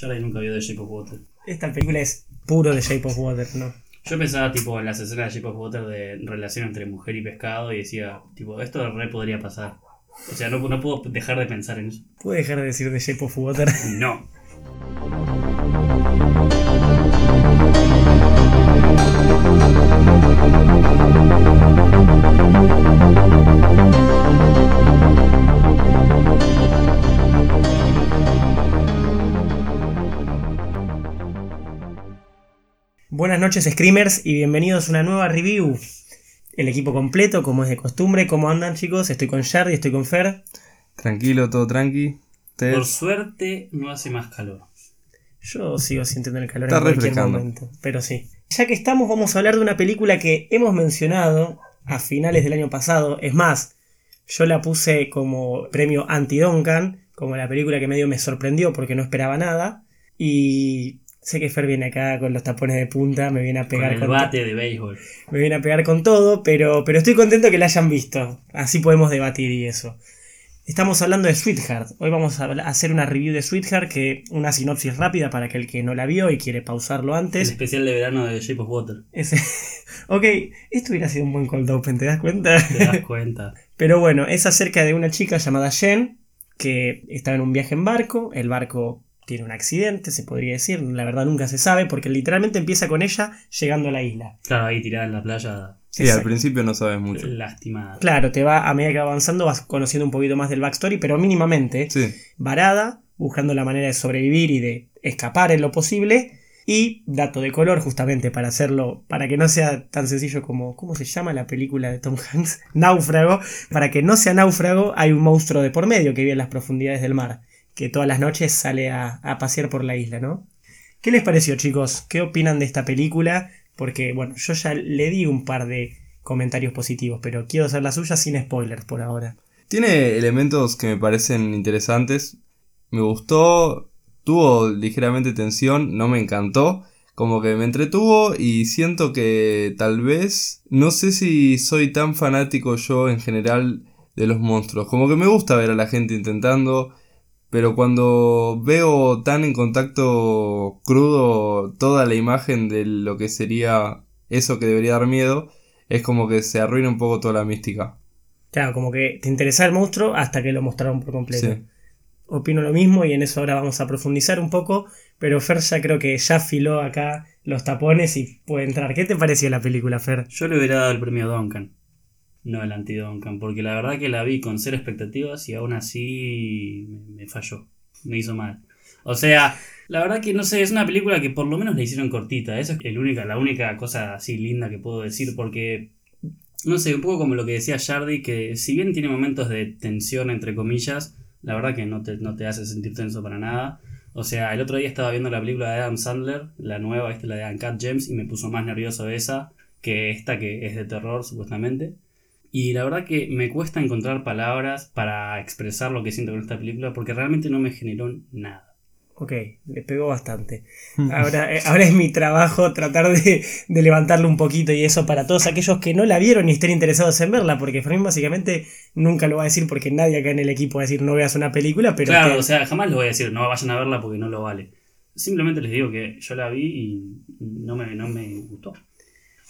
Charlie nunca vio The Shape of Water. Esta película es puro de Shape of Water, ¿no? Yo pensaba tipo en las escenas de Shape of Water de relación entre mujer y pescado y decía, tipo, esto re podría pasar. O sea, no, no puedo dejar de pensar en eso. ¿Puedo dejar de decir The Shape of Water? No. Buenas noches, Screamers, y bienvenidos a una nueva review. El equipo completo, como es de costumbre. ¿Cómo andan, chicos? Estoy con Jardy, estoy con Fer. Tranquilo, todo tranqui. Ustedes- Por suerte no hace más calor. Yo sigo sintiendo el calor Está en cualquier momento, pero sí. Ya que estamos, vamos a hablar de una película que hemos mencionado a finales del año pasado. Es más, yo la puse como premio anti-Duncan, como la película que medio me sorprendió porque no esperaba nada. Y sé que Fer viene acá con los tapones de punta, me viene a Con pegar el con, bate de béisbol. me viene a pegar con todo, pero, pero estoy contento que la hayan visto. Así podemos debatir y eso. Estamos hablando de Sweetheart. Hoy vamos a hacer una review de Sweetheart, que una sinopsis rápida para aquel que no la vio y quiere pausarlo El antes. especial de verano de Shape of Water. Ese- ok, esto hubiera sido un buen cold open, ¿te das cuenta? Te das cuenta. Pero bueno, es acerca de una chica llamada Jen que está en un viaje en barco. El barco tiene un accidente, se podría decir. La verdad nunca se sabe porque literalmente empieza con ella llegando a la isla. Claro, ahí tirada en la playa, Sí, al principio no sabes mucho. lastimada. Claro, te va a medida que va avanzando vas conociendo un poquito más del backstory, pero mínimamente. Sí, varada, buscando la manera de sobrevivir y de escapar en lo posible. Y dato de color, justamente para hacerlo, para que no sea tan sencillo como, ¿cómo se llama la película de Tom Hanks? Náufrago. Para que no sea náufrago, hay un monstruo de por medio que vive en las profundidades del mar, que todas las noches sale a, a pasear por la isla, ¿no? ¿Qué les pareció, chicos? ¿Qué opinan de esta película? Porque, bueno, yo ya le di un par de comentarios positivos, pero quiero hacer la suya sin spoilers por ahora. tiene elementos que me parecen interesantes. Me gustó, tuvo ligeramente tensión, no me encantó. Como que me entretuvo y siento que tal vez, no sé si soy tan fanático yo en general de los monstruos. Como que me gusta ver a la gente intentando, pero cuando veo tan en contacto crudo toda la imagen de lo que sería eso que debería dar miedo, es como que se arruina un poco toda la mística. Claro, como que te interesaba el monstruo hasta que lo mostraron por completo. Sí. Opino lo mismo y en eso ahora vamos a profundizar un poco, pero Fer ya creo que ya afiló acá los tapones y puede entrar. ¿Qué te pareció la película, Fer? Yo le hubiera dado el premio Duncan, no el anti-Duncan, porque la verdad que la vi con cero expectativas y aún así me, falló, me hizo mal. O sea, la verdad que no sé, es una película que por lo menos la hicieron cortita, esa es el única, la única cosa así linda que puedo decir, porque, no sé, un poco como lo que decía Jardy, que si bien tiene momentos de tensión, entre comillas, la verdad que no te, no te hace sentir tenso para nada. O sea, el otro día estaba viendo la película de Adam Sandler, la nueva, esta la de Uncut Gems, y me puso más nervioso esa que esta que es de terror supuestamente. Y la verdad que me cuesta encontrar palabras para expresar lo que siento con esta película porque realmente no me generó nada. Ok, le pegó bastante. Ahora, eh, ahora es mi trabajo tratar de, de levantarlo un poquito y eso para todos aquellos que no la vieron y estén interesados en verla, porque Fermín básicamente nunca lo va a decir porque nadie acá en el equipo va a decir no veas una película, pero claro, que- o sea, jamás les voy a decir no vayan a verla porque no lo vale. Simplemente les digo que yo la vi y no me, no me gustó.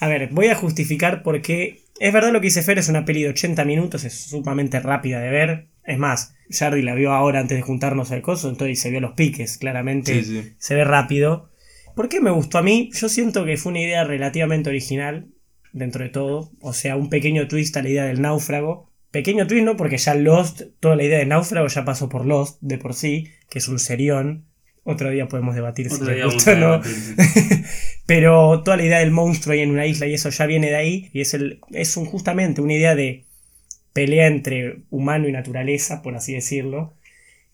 A ver, voy a justificar porque es verdad lo que dice Fer, es una peli de 80 minutos, es sumamente rápida de ver. Es más, Jardy la vio ahora antes de juntarnos al coso, entonces se vio los piques, claramente Sí, sí. se ve rápido. ¿Por qué me gustó a mí? Yo siento que fue una idea relativamente original, dentro de todo. O sea, un pequeño twist a la idea del náufrago. Pequeño twist, ¿no? Porque ya Lost, toda la idea de náufrago ya pasó por Lost de por sí, que es un serión. Otro día podemos debatir si Otro les día gusta no. Pero toda la idea del monstruo ahí en una isla y eso ya viene de ahí. Y es, el, es un, justamente una idea de pelea entre humano y naturaleza, por así decirlo.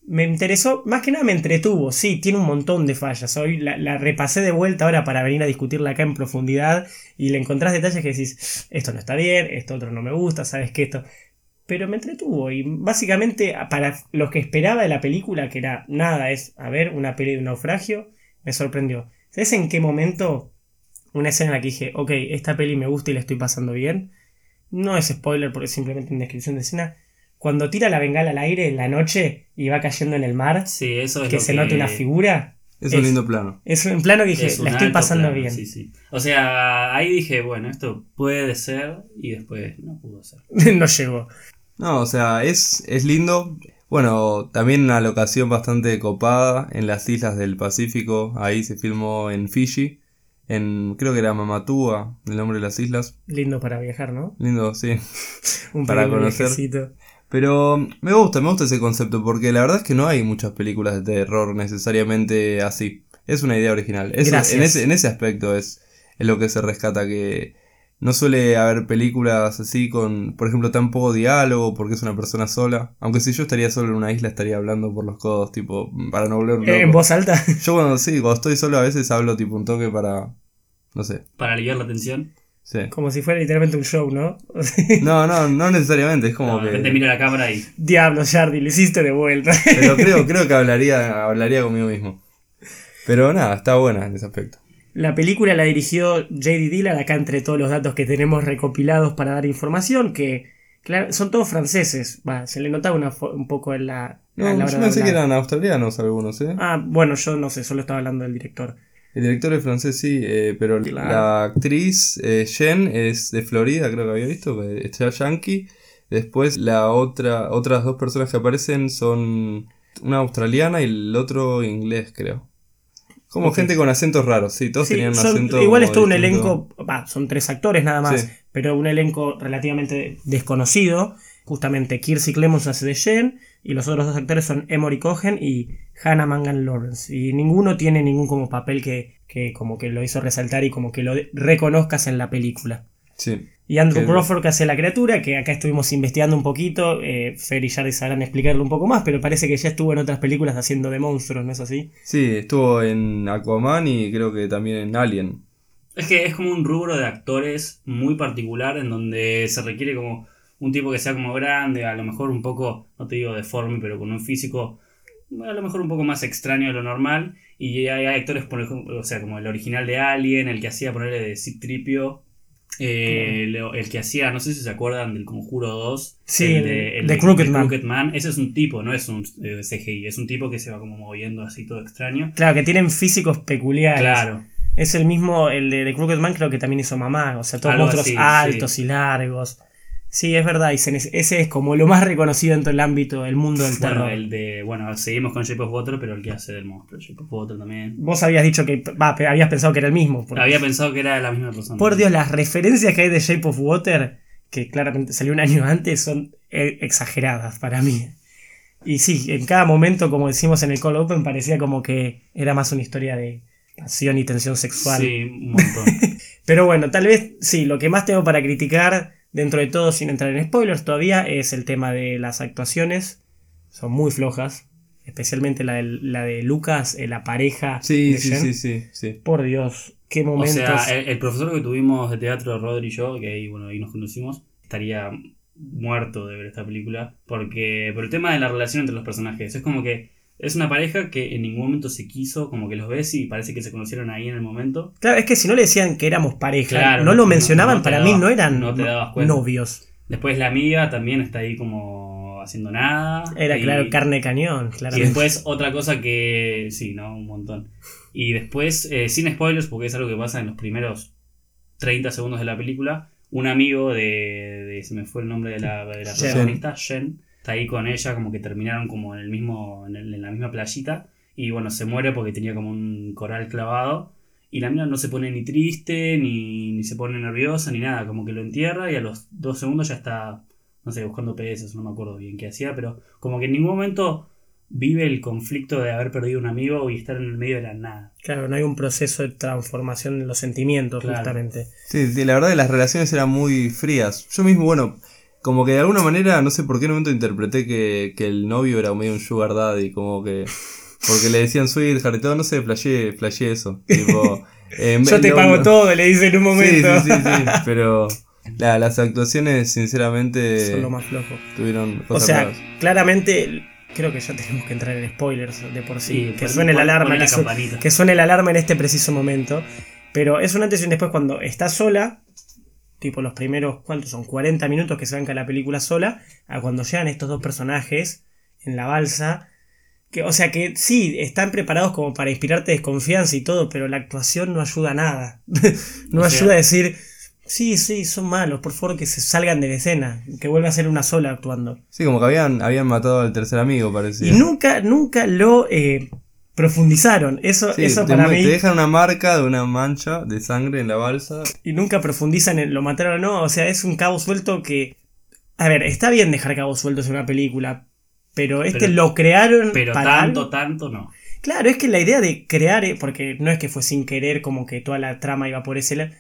Me interesó, más que nada me entretuvo. Sí, tiene un montón de fallas. Hoy la, la repasé de vuelta ahora para venir a discutirla acá en profundidad. Y le encontrás detalles que decís, esto no está bien, esto otro no me gusta, sabes que esto. Pero me entretuvo. Y básicamente, para los que esperaba de la película, que era nada, es a ver una peli de un naufragio, me sorprendió. ¿Sabes en qué momento? Una escena en la que dije, ok, esta peli me gusta y la estoy pasando bien. No es spoiler porque es simplemente en descripción de escena. Cuando tira la bengala al aire en la noche y va cayendo en el mar, Sí, eso es que lo se note una figura. Es un lindo plano. Es un plano que dije, Es la estoy pasando plano, bien. sí, sí. O sea, ahí dije, bueno, esto puede ser y después no pudo ser. no llegó. No, o sea, es, es lindo. Bueno, también una locación bastante copada en las islas del Pacífico. Ahí se filmó en Fiji. En, creo que era Mamatua, el nombre de las islas. Lindo para viajar, ¿no? Lindo, sí. Un Para conocer. viajecito. Pero me gusta, me gusta ese concepto, porque la verdad es que no hay muchas películas de terror necesariamente así. Es una idea original. En, ese, en ese aspecto es, es lo que se rescata, que no suele haber películas así con, por ejemplo, tan poco diálogo, porque es una persona sola. Aunque si yo estaría solo en una isla, estaría hablando por los codos, tipo, para no volver en voz alta. Yo cuando sí, cuando estoy solo a veces hablo tipo un toque para... No sé. Para aliviar la tensión. Sí. Como si fuera literalmente un show, ¿no? No, no, no necesariamente, es como No, de que... repente miro la cámara y. Diablo, Jardy, lo hiciste de vuelta. Pero creo, creo que hablaría, hablaría conmigo mismo. Pero nada, está buena en ese aspecto. La película la dirigió J.D. Dillard, acá entre todos los datos que tenemos recopilados para dar información, que claro, son todos franceses. Va, se le notaba una un poco en la, No, la yo pensé que eran australianos algunos, ¿eh? Ah, bueno, yo no sé, solo estaba hablando del director. El director es francés, sí, eh, pero Claro. la actriz eh, Jen es de Florida, creo que había visto, que es yankee. Después la otra, otras dos personas que aparecen son una australiana y el otro inglés, creo. Como gente con acentos raros, sí, todos Sí, tenían un son- acento. igual es todo un elenco, va, son tres actores nada más, Sí. pero un elenco relativamente desconocido. Justamente Kirsey Clemons hace de Jen y los otros dos actores son Emory Cohen y Hannah Mangan Lawrence. Y ninguno tiene ningún como papel que, que como que lo hizo resaltar y como que lo reconozcas en la película. Sí. Y Andrew Crawford que hace la criatura, que acá estuvimos investigando un poquito, eh, Fer y Jardy sabrán explicarlo un poco más, pero parece que ya estuvo en otras películas haciendo de monstruos, ¿no es así? Sí, estuvo en Aquaman y creo que también en Alien. Es que es como un rubro de actores muy particular en donde se requiere como un tipo que sea como grande, a lo mejor un poco, no te digo deforme, pero con un físico a lo mejor un poco más extraño de lo normal. Y hay, hay actores, por ejemplo, o sea, como el original de Alien, el que hacía ponerle de Citripio, eh, el, el que hacía, no sé si se acuerdan del Conjuro 2. Sí, el el- de, de Crooked Man. Man. Ese es un tipo, no es un eh, CGI, es un tipo que se va como moviendo así todo extraño. Claro, que tienen físicos peculiares. Claro. Es el mismo, el de, Crooked Man creo que también hizo mamá, o sea, todos Algo monstruos así, altos y largos. Sí, es verdad, y ese es como lo más reconocido dentro del ámbito del mundo del terror. Bueno, el de. Bueno, seguimos con Shape of Water, pero el que hace del monstruo. Shape of Water también. Vos habías dicho que, pe- habías pensado que era el mismo. Había pensado que era la misma persona. por Dios, las referencias que hay de Shape of Water, que claramente salió un año antes, son eh, exageradas para mí. Y sí, en cada momento, como decimos en el Call Open, parecía como que era más una historia de pasión y tensión sexual. Sí, un montón. Pero bueno, tal vez sí, lo que más tengo para criticar, dentro de todo, sin entrar en spoilers todavía, es el tema de las actuaciones. Son muy flojas. Especialmente la de, la de Lucas, eh, la pareja. Sí, de sí, Jen. sí, sí, sí. Por Dios, qué o momentos. sea, el, el profesor que tuvimos de teatro, Rodri y yo, que ahí, bueno, ahí nos conocimos, estaría muerto de ver esta película. Porque. Por el tema de la relación entre los personajes. Es como que. Es una pareja que en ningún momento se quiso, como que los ves y parece que se conocieron ahí en el momento. Claro, es que si no le decían que éramos pareja, Claro, no no- lo mencionaban, no para mí dabas- no eran te novios. Después la amiga también está ahí como haciendo nada. Era y- claro, carne cañón, Y claramente. después otra cosa que. Sí, ¿no? Un montón. Y después, eh, sin spoilers, porque es algo que pasa en los primeros 30 segundos de la película, un amigo de. de- se me fue el nombre de la, de la protagonista, Jen, está ahí con ella, como que terminaron como en el mismo. en, el- en la misma playita. Y bueno, se muere porque tenía como un coral clavado. Y la mina no se pone ni triste, ni, ni se pone nerviosa, ni nada. Como que lo entierra y a los dos segundos ya está, no sé, buscando peces, no me acuerdo bien qué hacía, pero como que en ningún momento vive el conflicto de haber perdido un amigo y estar en el medio de la nada. Claro, no hay un proceso de transformación en los sentimientos, Claro. justamente. Sí, sí, la verdad que las relaciones eran muy frías. Yo mismo, bueno, como que de alguna manera, no sé por qué en un momento interpreté que, que el novio era medio un sugar daddy, como que... Porque le decían sweetheart y todo, no sé, flasheé, flasheé eso. Tipo, eh, Yo te pago todo, le dice en un momento. sí, sí, sí, pero la- las actuaciones, sinceramente, Son lo más flojo. tuvieron O cosas sea, raras. claramente, creo que ya tenemos que entrar en spoilers de por sí. que suene la alarma, su- que suene la alarma en este preciso momento. Pero es un antes y un después cuando está sola, tipo los primeros, ¿cuántos son? 40 minutos que se banca la película sola, a cuando llegan estos dos personajes en la balsa. Que, o sea que sí, están preparados como para inspirarte desconfianza y todo, pero la actuación no ayuda a nada. no O sea- ayuda a decir, sí, sí, son malos, por favor que se salgan de la escena, que vuelva a ser una sola actuando. Sí, como que habían, habían matado al tercer amigo, parecía. Y nunca, nunca lo eh, profundizaron. Eso, Sí, eso para mí. te dejan una marca de una mancha de sangre en la balsa. Y nunca profundizan en lo mataron o no. O sea, es un cabo suelto que. A ver, está bien dejar cabos sueltos en una película. Pero este Pero- lo crearon Pero para tanto, algo. tanto no. Claro, es que la idea de crear, eh, porque no es que fue sin querer como que toda la trama iba por ese lado.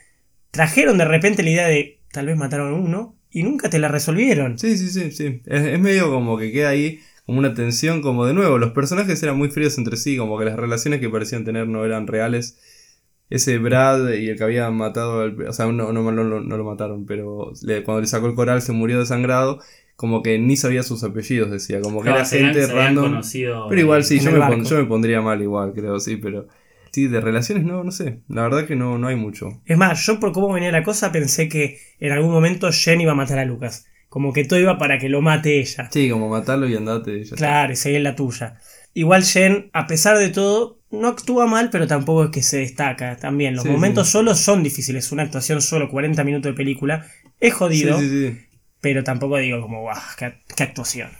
Trajeron de repente la idea de tal vez mataron a uno y nunca te la resolvieron. Sí, sí, sí, sí. Es, es medio como que queda ahí como una tensión, como de nuevo, los personajes eran muy fríos entre sí, como que las relaciones que parecían tener no eran reales. Ese Brad y el que había matado, al- o sea, no, no, no, no- no lo mataron, pero le- cuando le sacó el coral se murió desangrado, como que ni sabía sus apellidos, decía, como que Claro, era gente random. Pero igual sí, yo me, pon- yo me pondría mal igual, creo, sí, pero... Sí, de relaciones no, no sé. La verdad que no, no hay mucho. Es más, yo por cómo venía la cosa pensé que en algún momento Jen iba a matar a Lucas. Como que todo iba para que lo mate ella. Sí, como matarlo y andate. ya. Claro, y seguir la tuya. Igual Jen, a pesar de todo, no actúa mal, pero tampoco es que se destaca. También los Sí, momentos sí. solos son difíciles. Una actuación solo 40 minutos de película es jodido, Sí, sí, sí. pero tampoco digo como, guau, qué, qué actuación.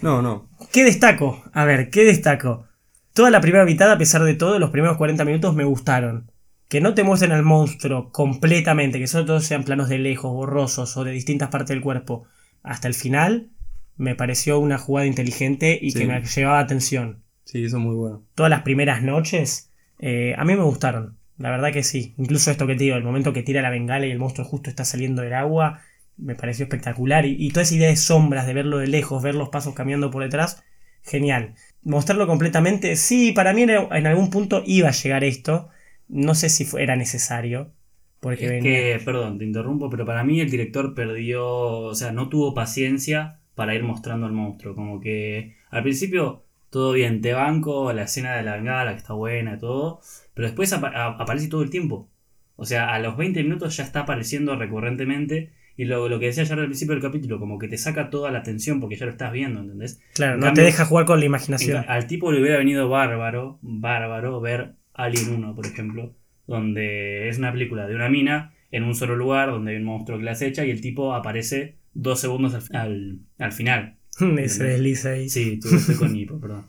No, no. ¿Qué destaco? A ver, ¿qué destaco? Toda la primera mitad, a pesar de todo, los primeros 40 minutos me gustaron. Que no te muestren al monstruo completamente, que solo todos sean planos de lejos, borrosos o de distintas partes del cuerpo, hasta el final, me pareció una jugada inteligente y Sí. que me llevaba atención. Sí, eso es muy bueno. Todas las primeras noches, eh, a mí me gustaron. La verdad que sí. Incluso esto que te digo, el momento que tira la bengala y el monstruo justo está saliendo del agua, me pareció espectacular. Y, y toda esa idea de sombras, de verlo de lejos, ver los pasos caminando por detrás, genial. Mostrarlo completamente, sí, para mí en, en algún punto iba a llegar esto. No sé si fue- era necesario. Porque Es venía- que, perdón, te interrumpo, pero para mí el director perdió, o sea, no tuvo paciencia para ir mostrando al monstruo. Como que al principio todo bien, te banco, la escena de la bengala que está buena y todo, pero después apa- aparece todo el tiempo. O sea, a los 20 minutos ya está apareciendo recurrentemente. Y lo, lo que decía ya al principio del capítulo, como que te saca toda la atención porque ya lo estás viendo, ¿entendés? Claro, en no cambio- te deja jugar con la imaginación. al tipo le hubiera venido bárbaro, bárbaro ver Alien 1, por ejemplo, donde es una película de una mina en un solo lugar donde hay un monstruo que la acecha y el tipo aparece dos segundos al, al- al final. Ese desliza ahí. Sí, tú estoy con hipo, perdón.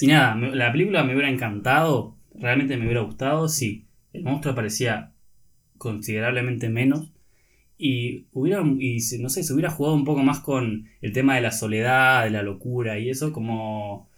Y nada, me- la película me hubiera encantado, realmente me hubiera gustado si el monstruo aparecía considerablemente menos y hubiera, y se- no sé, se hubiera jugado un poco más con el tema de la soledad, de la locura y eso, como,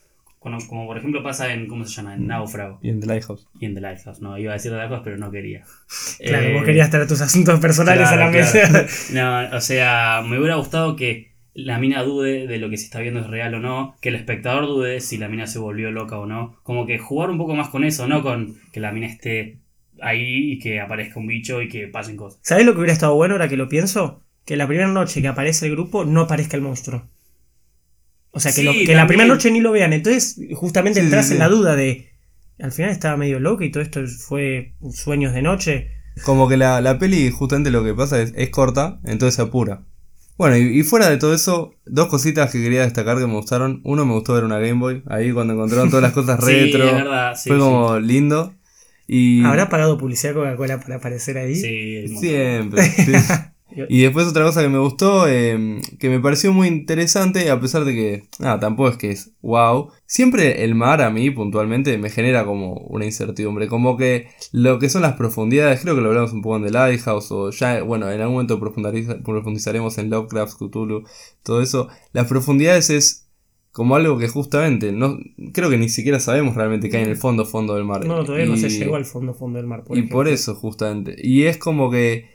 como, por ejemplo pasa en, ¿cómo se llama? En Náufrago Y en The Lighthouse. y en The Lighthouse. No, iba a decir The Lighthouse, pero no quería. Claro, Eh, vos querías traer tus asuntos personales Claro, a la claro. mesa. No, o sea, me hubiera gustado que la mina dude de lo que se está viendo es real o no, que el espectador dude si la mina se volvió loca o no, como que jugar un poco más con eso, no con que la mina esté ahí y que aparezca un bicho y que pasen cosas. ¿Sabés lo que hubiera estado bueno ahora que lo pienso? Que la primera noche que aparece el grupo no aparezca el monstruo. O sea, que, Sí, lo- que la primera noche ni lo vean. Entonces, justamente Sí, entras sí, en sí. la duda de. Al final estaba medio loco y todo esto fue sueños de noche. Como que la, la peli, justamente lo que pasa es, es corta, entonces se apura. Bueno, y, y fuera de todo eso, dos cositas que quería destacar que me gustaron. Uno, me gustó ver una Game Boy, ahí cuando encontraron todas las cosas Sí, retro. verdad, sí, fue sí. como lindo. Y ¿Habrá pagado publicidad Coca-Cola para aparecer ahí? Sí, siempre. Y después otra cosa que me gustó, eh, que me pareció muy interesante, a pesar de que, nada, tampoco es que es wow. Siempre el mar a mí puntualmente me genera como una incertidumbre, como que lo que son las profundidades, creo que lo hablamos un poco en The Lighthouse, o ya, bueno, en algún momento profundiza- profundizaremos en Lovecraft, Cthulhu, todo eso. Las profundidades es como algo que justamente, no creo que ni siquiera sabemos realmente qué hay en el fondo, fondo del mar. No, todavía no se llegó al fondo fondo del mar. Por y ejemplo. por eso, justamente. Y es como que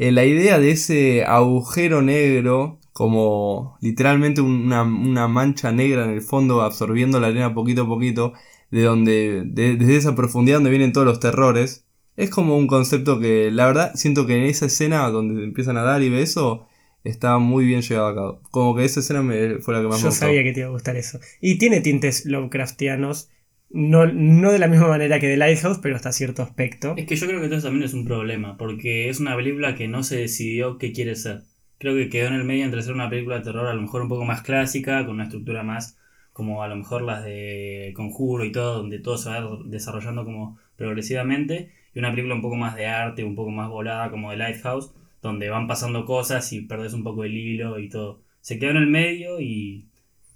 eh, la idea de ese agujero negro, como literalmente una, una mancha negra en el fondo absorbiendo la arena poquito a poquito, de donde, de- desde esa profundidad donde vienen todos los terrores, es como un concepto que la verdad siento que en esa escena donde empiezan a dar y ve eso, está muy bien llevado a cabo. Como que esa escena me, fue la que más me Yo gustó. sabía que te iba a gustar eso. Y tiene tintes Lovecraftianos. No, no de la misma manera que The Lighthouse, pero hasta cierto aspecto. Es que yo creo que eso también es un problema, porque es una película que no se decidió qué quiere ser. Creo que quedó en el medio entre ser una película de terror a lo mejor un poco más clásica, con una estructura más como a lo mejor las de Conjuro y todo, donde todo se va desarrollando como progresivamente, y una película un poco más de arte, un poco más volada como de Lighthouse, donde van pasando cosas y perdés un poco el hilo y todo. Se quedó en el medio y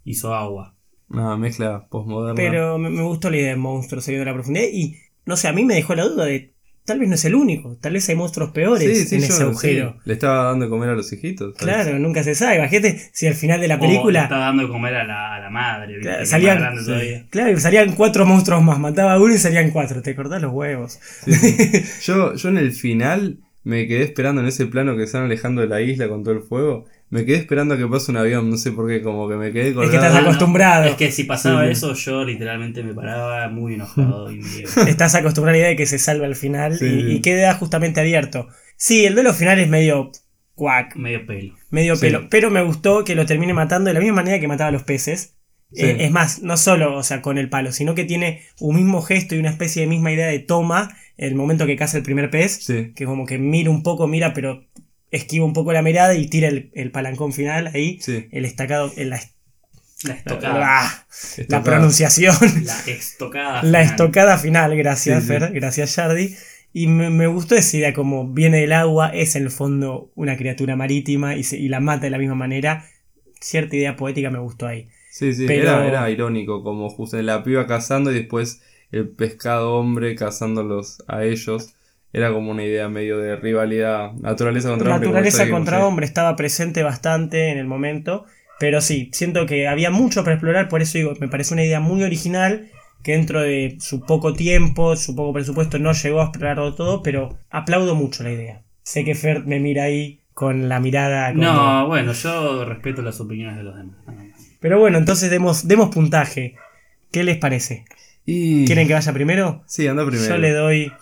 hizo agua. Una mezcla postmoderna. Pero me, me gustó la idea de monstruos saliendo de la profundidad y no sé, a mí me dejó la duda de tal vez no es el único, tal vez hay monstruos peores Sí, sí, en yo- ese agujero. sí. Le estaba dando de comer a los hijitos. ¿sabes? Claro, nunca se sabe. Imagínate si al final de la O le película está dando de comer a la, a la madre, claro, salían, claro, salían cuatro monstruos más. Mataba a uno y salían cuatro. Te cortás los huevos. Sí, sí. Yo, yo en el final me quedé esperando en ese plano que están alejando de la isla con todo el fuego. Me quedé esperando a que pase un avión, no sé por qué, como que me quedé que colgado. estás Ah, no, acostumbrado. Es que si pasaba Sí, eso, yo literalmente me paraba muy enojado y medio, Estás acostumbrado a la idea de que se salva al final Sí, y, y queda justamente abierto. Sí, el duelo final es medio cuac, medio pelo. medio Sí. pelo. Pero me gustó que lo termine matando de la misma manera que mataba a los peces. Sí. Eh, es más, no solo o sea, con el palo, sino que tiene un mismo gesto y una especie de misma idea de toma el momento que caza el primer pez. Sí, Que como que mira un poco, mira, pero esquiva un poco la mirada y tira el, el palancón final ahí. sí. El estacado, el- la, La estocada. La Estocada. pronunciación. La estocada. La final. estocada final, gracias Sí, sí. Fer, gracias Yardi. Y me, me gustó esa idea, como viene del agua, es en el fondo una criatura marítima y, se- y la mata de la misma manera. Cierta idea poética me gustó ahí. Sí, sí, Pero- era, era irónico, como justo la piba cazando y después el pescado hombre cazándolos a ellos. Era como una idea medio de rivalidad, naturaleza contra hombre. como Naturaleza contra sí. hombre estaba presente bastante en el momento, pero sí, siento que había mucho para explorar, por eso digo, me parece una idea muy original que dentro de su poco tiempo, su poco presupuesto no llegó a explorarlo todo, pero aplaudo mucho la idea. Sé que Fer me mira ahí con la mirada como- No, bueno, yo respeto las opiniones de los demás. Pero bueno, entonces demos, demos puntaje. ¿Qué les parece? Y... ¿Quieren que vaya primero? Sí, anda primero. Yo le doy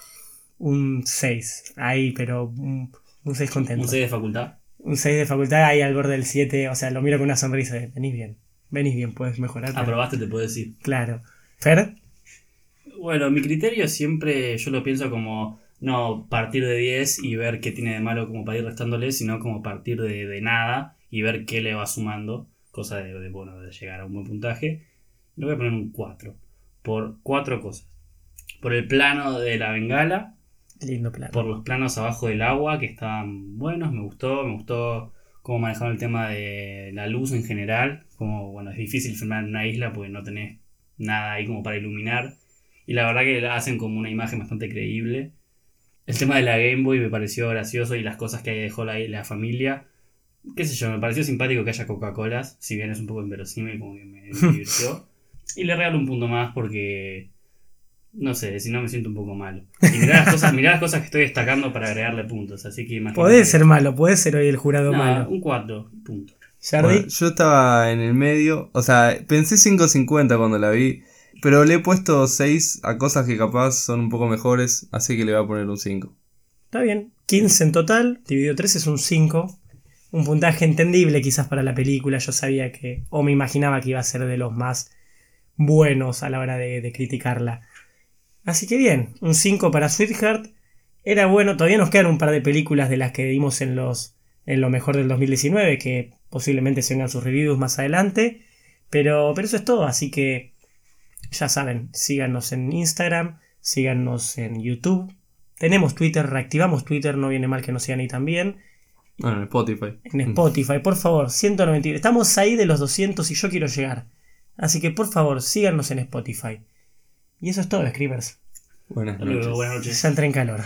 un 6. Ahí, pero un, un 6 contento. Un 6 de facultad. Un 6 de facultad ahí al borde del 7. O sea, lo miro con una sonrisa. de, Venís bien. Venís bien, puedes mejorar. Aprobaste, te puedo decir. Claro. Fer, Bueno, mi criterio siempre yo lo pienso como no partir de 10 y ver qué tiene de malo como para ir restándole, sino como partir de, de nada y ver qué le va sumando, cosa de, de, bueno, de llegar a un buen puntaje. Le voy a poner un 4, por cuatro cosas. Por el plano de la bengala, lindo plano. por los planos abajo del agua que estaban buenos, me gustó, me gustó cómo manejaron el tema de la luz en general, como bueno, es difícil filmar en una isla porque no tenés nada ahí como para iluminar y la verdad que la hacen como una imagen bastante creíble. El tema de la Game Boy me pareció gracioso y las cosas que dejó la, la familia, qué sé yo, me pareció simpático que haya Coca-Colas, si bien es un poco inverosímil, como que me divirtió. Y le regalo un punto más porque no sé, si no me siento un poco malo. Y mirá las cosas, mirá las cosas que estoy destacando para agregarle puntos. Así que imagínate. Podés ser malo, podés ser hoy el jurado No, malo. un 4, punto. Bueno, yo estaba en el medio, o sea, pensé 5.50 cuando la vi, pero le he puesto 6 a cosas que capaz son un poco mejores, así que le voy a poner un 5. está bien. 15 en total, dividido 3 es un 5. Un puntaje entendible quizás para la película. Yo sabía que, o me imaginaba que iba a ser de los más buenos a la hora de, de criticarla. Así que bien, un 5 para Sweetheart. Era bueno, todavía nos quedan un par de películas de las que dimos en los en lo mejor del 2019, que posiblemente se vengan sus reviews más adelante. Pero, pero eso es todo, así que ya saben, síganos en Instagram, síganos en YouTube. Tenemos Twitter, reactivamos Twitter, no viene mal que nos sigan ahí también. Bueno, en Spotify. En Spotify, por favor, 190. Estamos ahí de los 200 y yo quiero llegar. Así que por favor, síganos en Spotify. Y eso es todo, Scribers. Buenas noches. Buenas noches. Salta en calor.